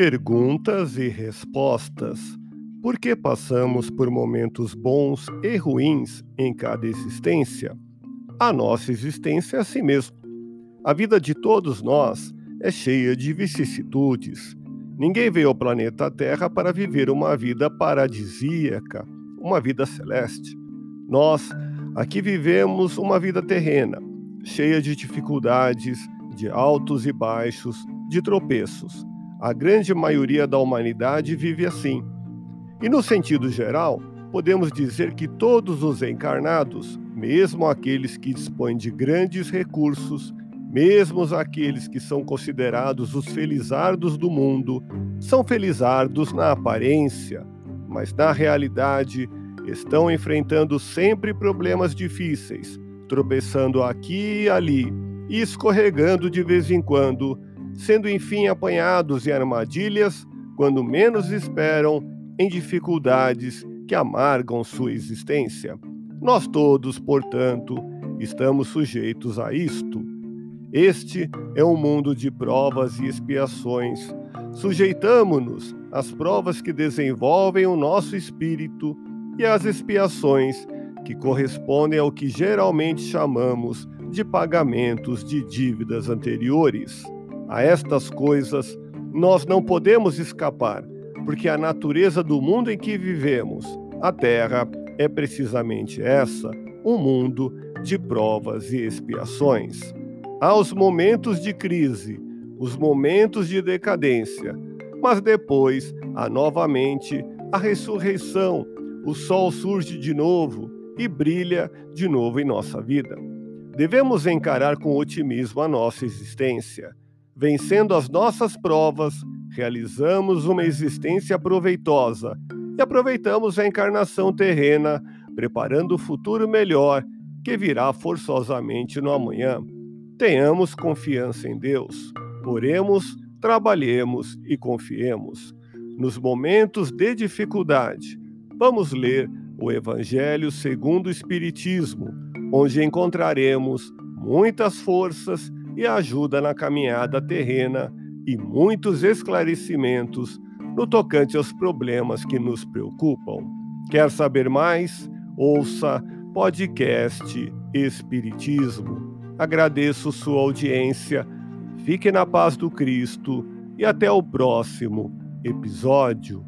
Perguntas e respostas. Por que passamos por momentos bons e ruins em cada existência? A nossa existência é assim mesmo. A vida de todos nós é cheia de vicissitudes. Ninguém veio ao planeta Terra para viver uma vida paradisíaca, uma vida celeste. Nós aqui vivemos uma vida terrena, cheia de dificuldades, de altos e baixos, de tropeços. A grande maioria da humanidade vive assim. E no sentido geral, podemos dizer que todos os encarnados, mesmo aqueles que dispõem de grandes recursos, mesmo aqueles que são considerados os felizardos do mundo, são felizardos na aparência, mas na realidade estão enfrentando sempre problemas difíceis, tropeçando aqui e ali e escorregando de vez em quando, sendo enfim apanhados em armadilhas quando menos esperam, em dificuldades que amargam sua existência. Nós todos, portanto, estamos sujeitos a isto. Este é um mundo de provas e expiações. Sujeitamo-nos às provas que desenvolvem o nosso espírito e às expiações que correspondem ao que geralmente chamamos de pagamentos de dívidas anteriores. A estas coisas nós não podemos escapar, porque a natureza do mundo em que vivemos, a Terra, é precisamente essa, um mundo de provas e expiações. Há os momentos de crise, os momentos de decadência, mas depois há novamente a ressurreição, o sol surge de novo e brilha de novo em nossa vida. Devemos encarar com otimismo a nossa existência Vencendo as nossas provas, realizamos uma existência proveitosa e aproveitamos a encarnação terrena, preparando o futuro melhor que virá forçosamente no amanhã. Tenhamos confiança em Deus, oremos, trabalhemos e confiemos. Nos momentos de dificuldade, vamos ler o Evangelho segundo o Espiritismo, onde encontraremos muitas forças e ajuda na caminhada terrena e muitos esclarecimentos no tocante aos problemas que nos preocupam. Quer saber mais? Ouça podcast Espiritismo. Agradeço sua audiência. Fique na paz do Cristo e até o próximo episódio.